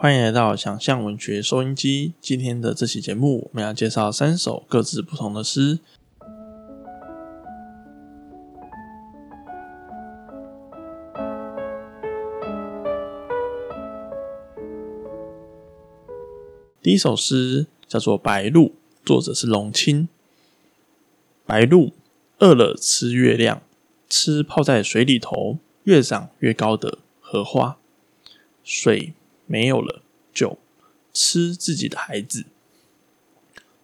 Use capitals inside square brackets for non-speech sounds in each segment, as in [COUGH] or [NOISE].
欢迎来到想象文学收音机。今天的这期节目，我们要介绍三首各自不同的诗。第一首诗叫做《白鹭》，作者是龙青。白鹭饿了吃月亮，吃泡在水里头越长越高的荷花。水没有了，就吃自己的孩子。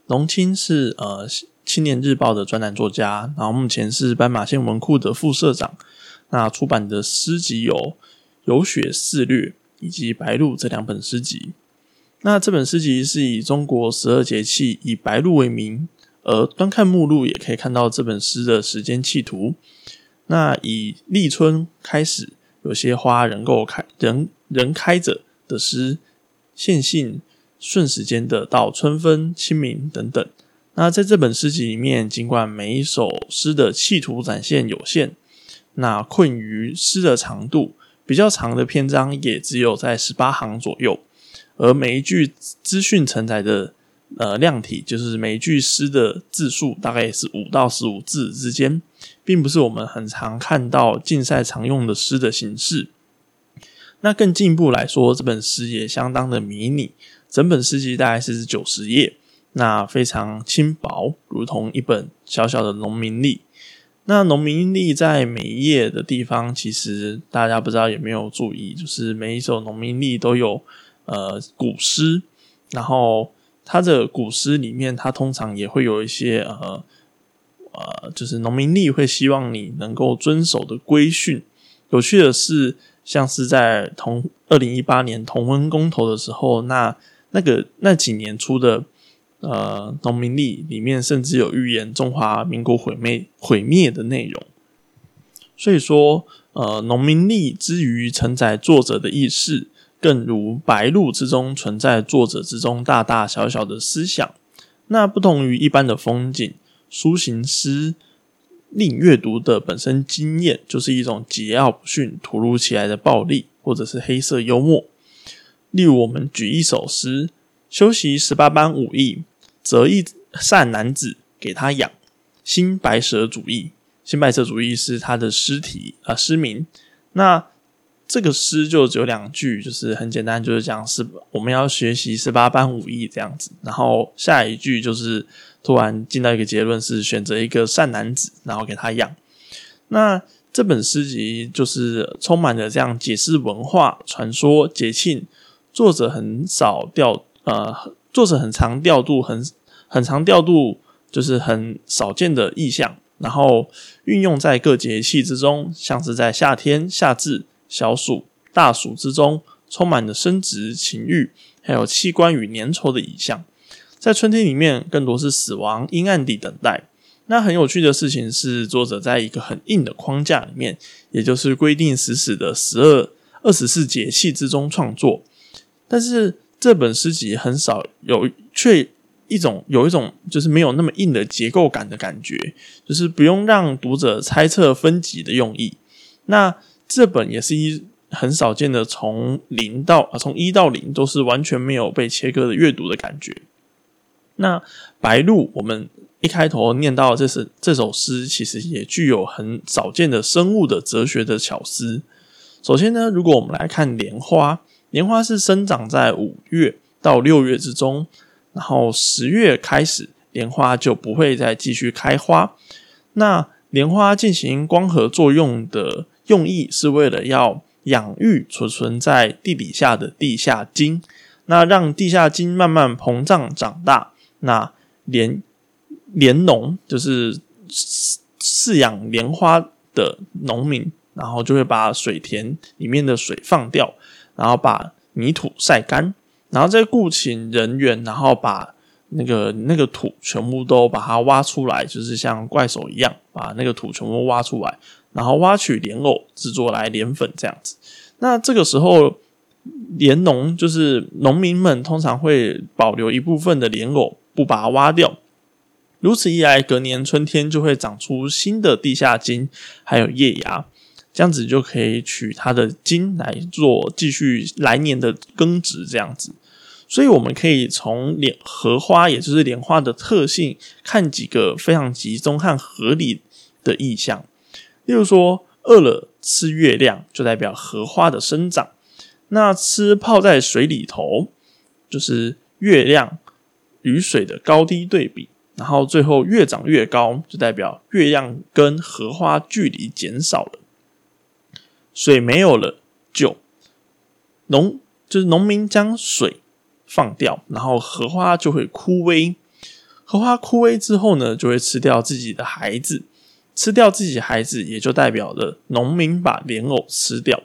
龙青是呃《青年日报》的专栏作家，然后目前是斑马线文库的副社长。那出版的诗集有《有雪肆略》以及《白鹭》这两本诗集。那这本诗集是以中国十二节气以白露为名，而端看目录也可以看到这本诗的时间气图。那以立春开始，有些花仍够开，仍仍开着的诗，线性顺时间的到春分、清明等等。那在这本诗集里面，尽管每一首诗的气图展现有限，那困于诗的长度，比较长的篇章也只有在十八行左右。而每一句资讯承载的呃量体，就是每一句诗的字数，大概也是五到十五字之间，并不是我们很常看到竞赛常用的诗的形式。那更进一步来说，这本诗也相当的迷你，整本诗集大概是九十页，那非常轻薄，如同一本小小的农民历。那农民历在每一页的地方，其实大家不知道有没有注意，就是每一首农民历都有。呃，古诗，然后它的古诗里面，它通常也会有一些呃呃，就是农民历会希望你能够遵守的规训。有趣的是，像是在同二零一八年同婚公投的时候，那那个那几年出的呃农民历里面，甚至有预言中华民国毁灭毁灭的内容。所以说，呃，农民历之于承载作者的意识。更如白鹭之中存在作者之中大大小小的思想，那不同于一般的风景抒行诗，令阅读的本身经验就是一种桀骜不驯、突如其来的暴力，或者是黑色幽默。例如，我们举一首诗：修习十八般武艺，择一善男子给他养。新白蛇主义，新白蛇主义是他的诗题啊，诗名。那这个诗就只有两句，就是很简单，就是讲是我们要学习十八般武艺这样子。然后下一句就是突然进到一个结论，是选择一个善男子，然后给他养。那这本诗集就是充满了这样解释文化、传说、节庆。作者很少调，呃，作者很常调度，很很常调度，就是很少见的意象，然后运用在各节气之中，像是在夏天夏至。小暑、大暑之中，充满了生殖、情欲，还有器官与粘稠的意象。在春天里面，更多是死亡、阴暗地等待。那很有趣的事情是，作者在一个很硬的框架里面，也就是规定死死的十二、二十四节气之中创作。但是这本诗集很少有，却一种有一种就是没有那么硬的结构感的感觉，就是不用让读者猜测分级的用意。那这本也是一很少见的，从零到啊，从一到零都是完全没有被切割的阅读的感觉。那白鹭，我们一开头念到这是这首诗，其实也具有很少见的生物的哲学的巧思。首先呢，如果我们来看莲花，莲花是生长在五月到六月之中，然后十月开始，莲花就不会再继续开花。那莲花进行光合作用的。用意是为了要养育储存在地底下的地下茎，那让地下茎慢慢膨胀长大。那莲莲农就是饲饲养莲花的农民，然后就会把水田里面的水放掉，然后把泥土晒干，然后再雇请人员，然后把那个那个土全部都把它挖出来，就是像怪手一样把那个土全部挖出来。然后挖取莲藕制作来莲粉这样子，那这个时候 [LAUGHS] 莲农就是农民们通常会保留一部分的莲藕，不把它挖掉。如此一来，隔年春天就会长出新的地下茎，还有叶芽。这样子就可以取它的茎来做继续来年的耕植，这样子。所以我们可以从莲荷花，也就是莲花的特性，看几个非常集中和合理的意象。例如说，饿了吃月亮，就代表荷花的生长；那吃泡在水里头，就是月亮与水的高低对比。然后最后越长越高，就代表月亮跟荷花距离减少了，水没有了，就农就是农民将水放掉，然后荷花就会枯萎。荷花枯萎之后呢，就会吃掉自己的孩子，吃掉自己孩子，也就代表了农民把莲藕吃掉。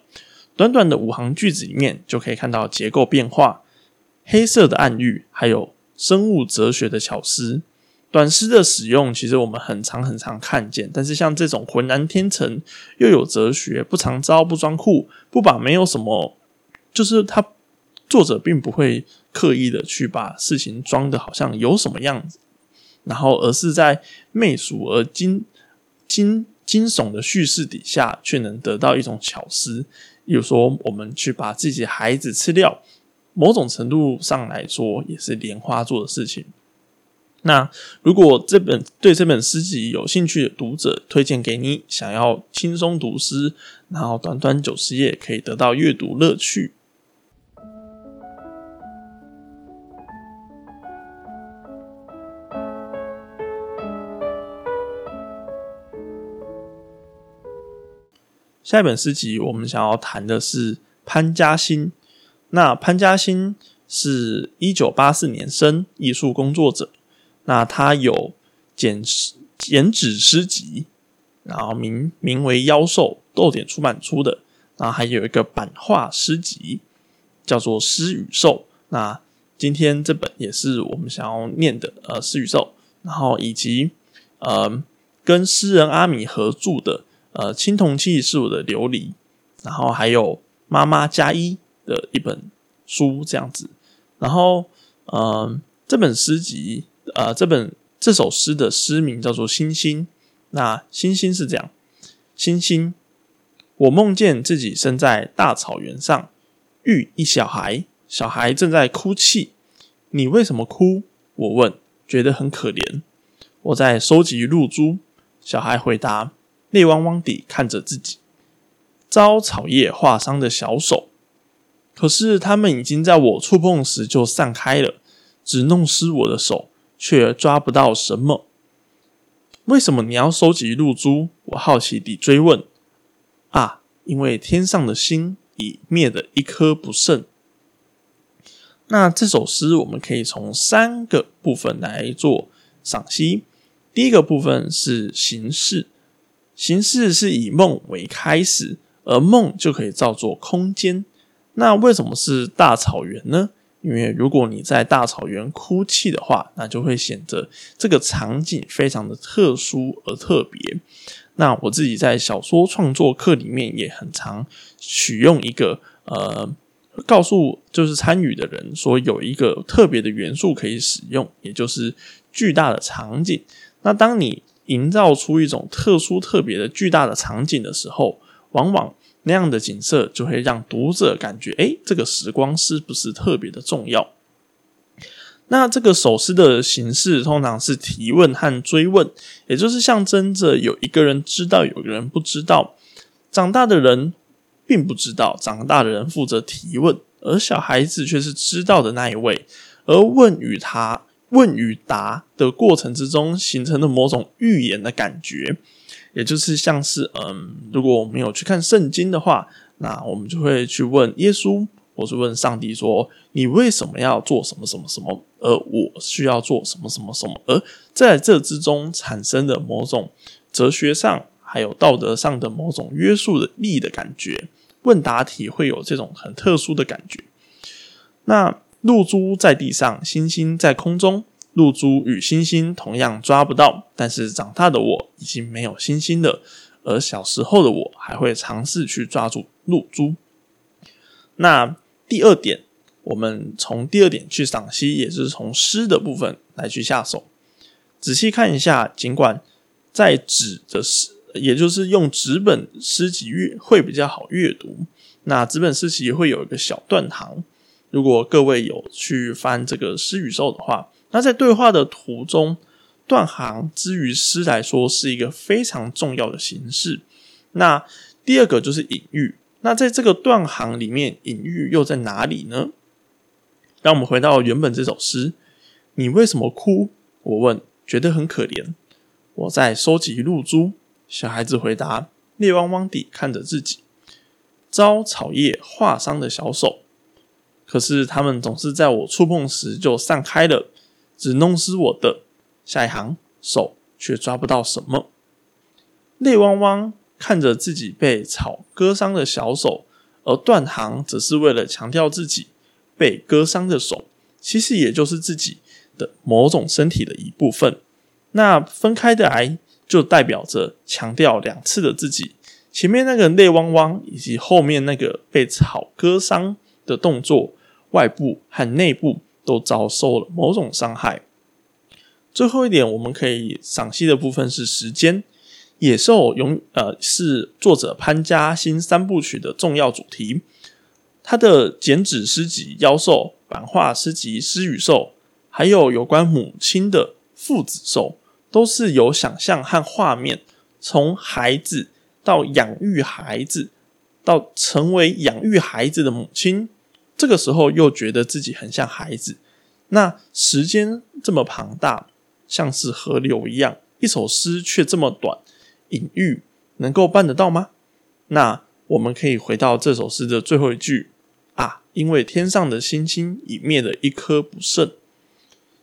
短短的五行句子里面，就可以看到结构变化、黑色的暗喻，还有生物哲学的巧思。短诗的使用，其实我们很常很常看见，但是像这种浑然天成又有哲学，不藏招不装酷，不把没有什么，就是他作者并不会刻意的去把事情装的好像有什么样子，然后而是在媚俗而惊惊惊悚的叙事底下，却能得到一种巧思。比如说，我们去把自己孩子吃掉，某种程度上来说，也是莲花做的事情。那如果这本对这本诗集有兴趣的读者，推荐给你，想要轻松读诗，然后短短九十页可以得到阅读乐趣。下一本诗集，我们想要谈的是潘嘉欣。那潘嘉欣是一九八四年生，艺术工作者。那他有剪剪纸诗集，然后名名为《妖兽》，豆点出版出的。然后还有一个版画诗集，叫做《诗与兽》。那今天这本也是我们想要念的，呃，《诗与兽》。然后以及呃，跟诗人阿米合著的，呃，《青铜器是我的琉璃》。然后还有《妈妈加一》的一本书这样子。然后，嗯，这本诗集。呃，这本这首诗的诗名叫做《星星》。那星星是这样：星星，我梦见自己生在大草原上，遇一小孩，小孩正在哭泣。你为什么哭？我问，觉得很可怜。我在收集露珠。小孩回答，泪汪汪地看着自己遭草叶划伤的小手。可是它们已经在我触碰时就散开了，只弄湿我的手。却抓不到什么？为什么你要收集露珠？我好奇地追问。啊，因为天上的星已灭的一颗不剩。那这首诗我们可以从三个部分来做赏析。第一个部分是形式，形式是以梦为开始，而梦就可以造作空间。那为什么是大草原呢？因为如果你在大草原哭泣的话，那就会显得这个场景非常的特殊而特别。那我自己在小说创作课里面也很常取用一个呃，告诉就是参与的人说有一个特别的元素可以使用，也就是巨大的场景。那当你营造出一种特殊特别的巨大的场景的时候，往往。那样的景色就会让读者感觉，哎，这个时光是不是特别的重要？那这个首诗的形式通常是提问和追问，也就是象征着有一个人知道，有个人不知道。长大的人并不知道，长大的人负责提问，而小孩子却是知道的那一位。而问与他问与答的过程之中，形成了某种预言的感觉。也就是像是，嗯，如果我们有去看圣经的话，那我们就会去问耶稣，或是问上帝说：“你为什么要做什么什么什么？而我需要做什么什么什么？”而在这之中产生的某种哲学上还有道德上的某种约束的力的感觉，问答题会有这种很特殊的感觉。那露珠在地上，星星在空中。露珠与星星同样抓不到，但是长大的我已经没有星星了，而小时候的我还会尝试去抓住露珠。那第二点，我们从第二点去赏析，也是从诗的部分来去下手。仔细看一下，尽管在纸的诗也就是用纸本诗集阅会比较好阅读。那纸本诗集会有一个小断行，如果各位有去翻这个诗语兽的话，那在对话的途中，断行之于诗来说是一个非常重要的形式。那第二个就是隐喻，那在这个断行里面，隐喻又在哪里呢？让我们回到原本这首诗，你为什么哭？我问，觉得很可怜。我在收集露珠。小孩子回答，泪汪汪地看着自己遭草叶划伤的小手。可是他们总是在我触碰时就散开了，只弄湿我的。下一行，手却抓不到什么。泪汪汪看着自己被草割伤的小手，而断行则是为了强调自己。被割伤的手，其实也就是自己的某种身体的一部分。那分开的来，就代表着强调两次的自己。前面那个泪汪汪，以及后面那个被草割伤的动作，外部和内部都遭受了某种伤害。最后一点，我们可以赏析的部分是时间。野兽永呃是作者潘家新三部曲的重要主题。他的剪纸诗集《妖兽》、版画诗集《诗与兽》，还有有关母亲的《父子兽》，都是有想象和画面，从孩子到养育孩子，到成为养育孩子的母亲，这个时候又觉得自己很像孩子。那时间这么庞大，像是河流一样，一首诗却这么短，隐喻能够办得到吗？那我们可以回到这首诗的最后一句。啊！因为天上的星星已灭了一颗不剩。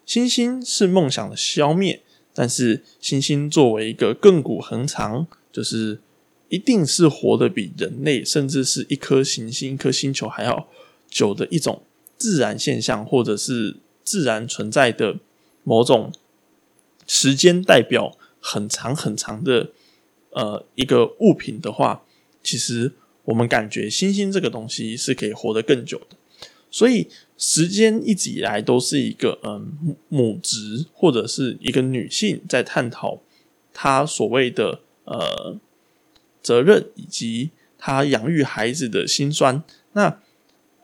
星星是梦想的消灭，但是星星作为一个亘古恒长，就是一定是活得比人类，甚至是一颗行星、一颗星球还要久的一种自然现象，或者是自然存在的某种时间代表很长很长的呃一个物品的话，其实。我们感觉星星这个东西是可以活得更久的，所以时间一直以来都是一个嗯母职或者是一个女性在探讨她所谓的呃责任以及她养育孩子的辛酸。那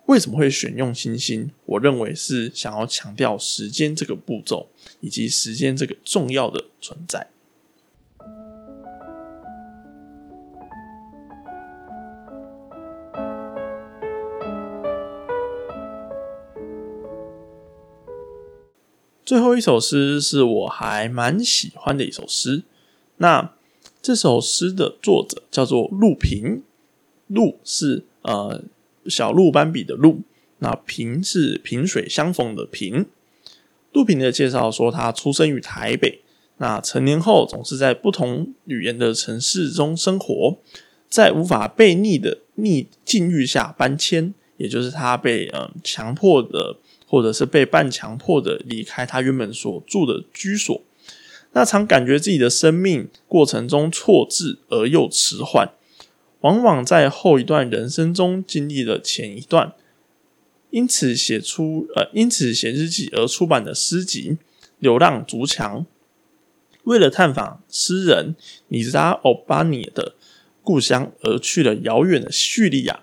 为什么会选用星星？我认为是想要强调时间这个步骤以及时间这个重要的存在。最后一首诗是我还蛮喜欢的一首诗。那这首诗的作者叫做陆平，陆是呃小鹿斑比的鹿，那平是萍水相逢的平。陆平的介绍说，他出生于台北，那成年后总是在不同语言的城市中生活，在无法被逆的逆境遇下搬迁，也就是他被嗯强迫的。或者是被半强迫的离开他原本所住的居所，那常感觉自己的生命过程中错置而又迟缓，往往在后一段人生中经历了前一段，因此写出呃，因此写日记而出版的诗集《流浪竹墙》，为了探访诗人尼扎奥巴尼的故乡而去了遥远的叙利亚，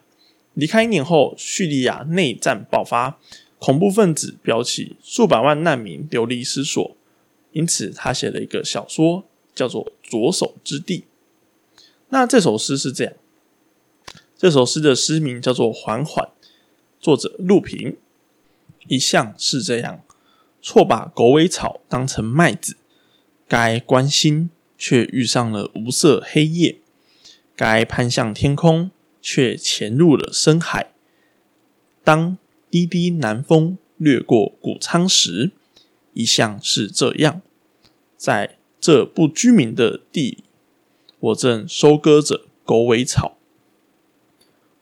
离开一年后，叙利亚内战爆发。恐怖分子标起数百万难民流离失所，因此他写了一个小说，叫做《左手之地》。那这首诗是这样，这首诗的诗名叫做《缓缓》，作者陆平。一向是这样，错把狗尾草当成麦子，该关心却遇上了无色黑夜，该攀向天空却潜入了深海。当滴滴南风掠过谷仓时，一向是这样。在这不居民的地，我正收割着狗尾草。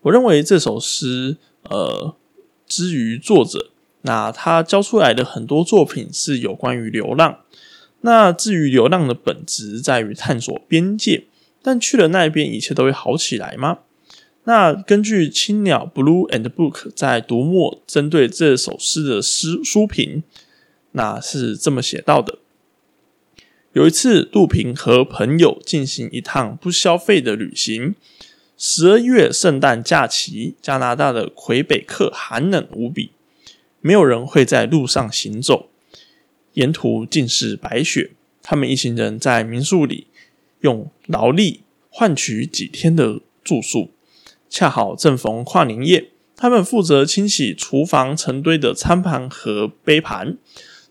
我认为这首诗，呃，之于作者，那他教出来的很多作品是有关于流浪。那至于流浪的本质，在于探索边界。但去了那边，一切都会好起来吗？那根据青鸟 Blue and Book 在读末针对这首诗的诗书评，那是这么写到的：有一次，杜平和朋友进行一趟不消费的旅行。十二月圣诞假期，加拿大的魁北克寒冷无比，没有人会在路上行走，沿途尽是白雪。他们一行人在民宿里用劳力换取几天的住宿，恰好正逢跨年夜，他们负责清洗厨房成堆的餐盘和杯盘，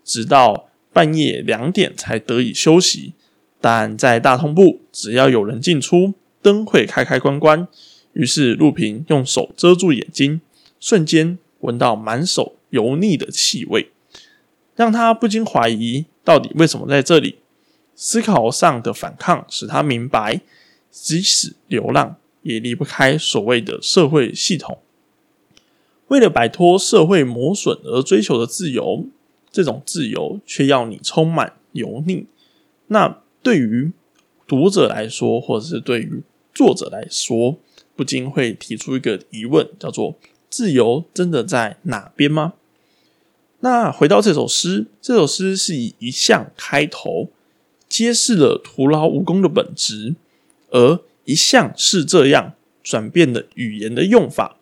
直到。半夜两点才得以休息，但在大通部，只要有人进出，灯会开开关关。于是陆平用手遮住眼睛，瞬间闻到满手油腻的气味，让他不禁怀疑到底为什么在这里。思考上的反抗使他明白，即使流浪，也离不开所谓的社会系统。为了摆脱社会磨损而追求的自由。这种自由却要你充满油腻，那对于读者来说，或者是对于作者来说，不禁会提出一个疑问，叫做“自由真的在哪边吗？”那回到这首诗，这首诗是以一项开头，揭示了徒劳无功的本质，而一项是这样转变的语言的用法，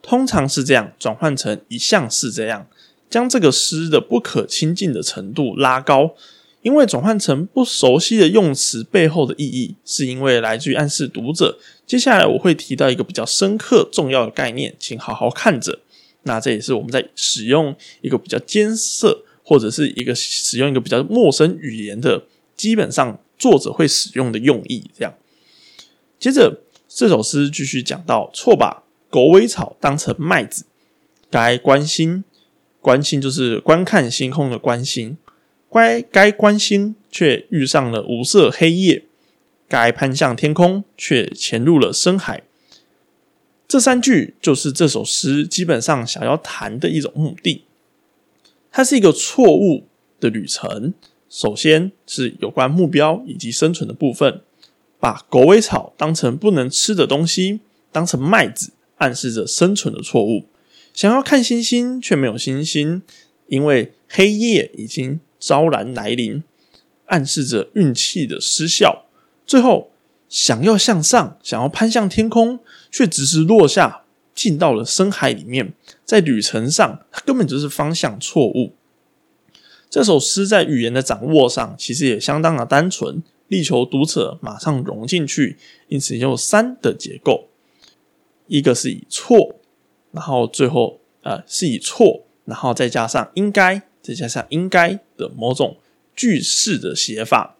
通常是这样转换成一项是这样。将这个诗的不可亲近的程度拉高，因为转换成不熟悉的用词背后的意义，是因为来自于暗示读者。接下来我会提到一个比较深刻重要的概念，请好好看着。那这也是我们在使用一个比较艰涩或者是一个使用一个比较陌生语言的，基本上作者会使用的用意。这样，接着这首诗继续讲到：错把狗尾草当成麦子，该关心。关心就是观看星空的关心，该该关心却遇上了无色黑夜，该攀向天空却潜入了深海。这三句就是这首诗基本上想要谈的一种目的。它是一个错误的旅程。首先是有关目标以及生存的部分，把狗尾草当成不能吃的东西，当成麦子，暗示着生存的错误。想要看星星却没有星星，因为黑夜已经昭然来临，暗示着运气的失效。最后想要向上，想要攀向天空，却只是落下，进到了深海里面。在旅程上，它根本就是方向错误。这首诗在语言的掌握上，其实也相当的单纯，力求读者马上融进去。因此有三的结构，一个是以错。然后最后，呃，是以错，然后再加上应该，再加上应该的某种句式的写法。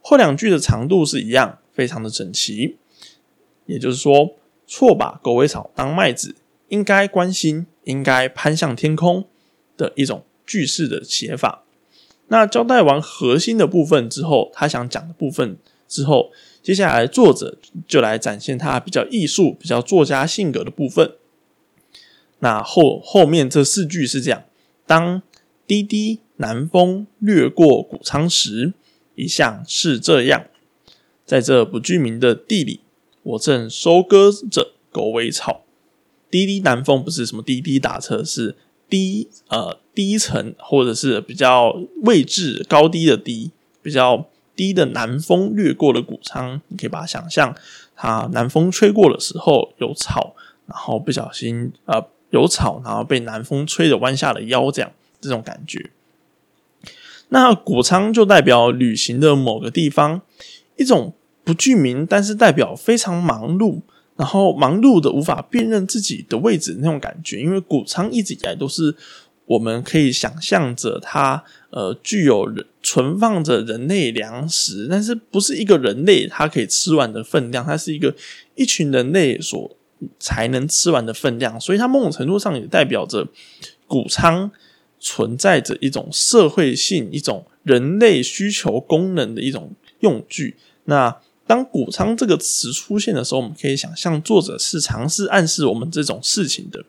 后两句的长度是一样，非常的整齐。也就是说，错把狗尾草当麦子，应该关心，应该攀向天空的一种句式的写法。那交代完核心的部分之后，他想讲的部分之后，接下来作者就来展现他比较艺术、比较作家性格的部分。那后后面这四句是这样：当滴滴南风掠过谷仓时，一向是这样。在这不具名的地里，我正收割着狗尾草。滴滴南风不是什么滴滴打车，是低呃低层或者是比较位置高低的低，比较低的南风掠过了谷仓。你可以把它想象，它南风吹过的时候有草，然后不小心呃。有草，然后被南风吹着弯下了腰，这样这种感觉。那谷仓就代表旅行的某个地方，一种不具名，但是代表非常忙碌，然后忙碌的无法辨认自己的位置那种感觉。因为谷仓一直以来都是我们可以想象着它，呃，具有存放着人类粮食，但是不是一个人类它可以吃完的分量，它是一个一群人类所。才能吃完的分量，所以它某种程度上也代表着谷仓存在着一种社会性、一种人类需求功能的一种用具。那当谷仓这个词出现的时候，我们可以想象作者是尝试暗示我们这种事情的。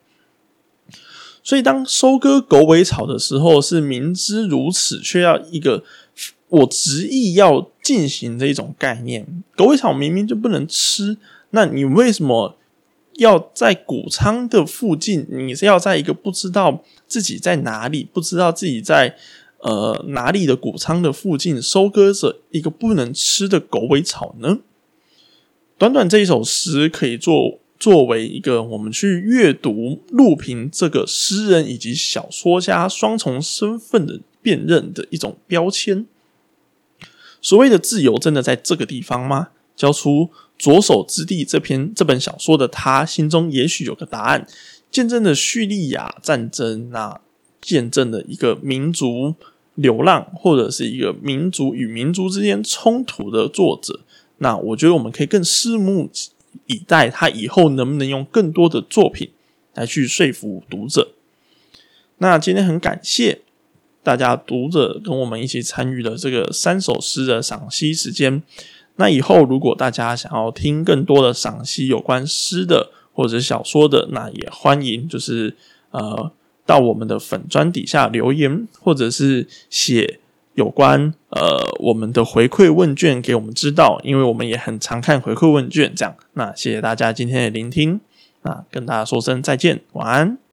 所以，当收割狗尾草的时候，是明知如此，却要一个我执意要进行的一种概念。狗尾草明明就不能吃，那你为什么？要在谷仓的附近，你是要在一个不知道自己在哪里，不知道自己在呃哪里的谷仓的附近收割着一个不能吃的狗尾草呢？短短这一首诗可以做作为一个我们去阅读陆平这个诗人以及小说家双重身份的辨认的一种标签。所谓的自由，真的在这个地方吗？交出左手之地这篇这本小说的他，心中也许有个答案。见证了叙利亚战争，那见证了一个民族流浪，或者是一个民族与民族之间冲突的作者。那我觉得我们可以更拭目以待，他以后能不能用更多的作品来去说服读者。那今天很感谢大家读者跟我们一起参与了这个三首诗的赏析时间。那以后如果大家想要听更多的赏析有关诗的或者小说的，那也欢迎就是呃到我们的粉砖底下留言，或者是写。有关呃我们的回馈问卷给我们知道，因为我们也很常看回馈问卷，这样。那谢谢大家今天的聆听，那跟大家说声再见，晚安。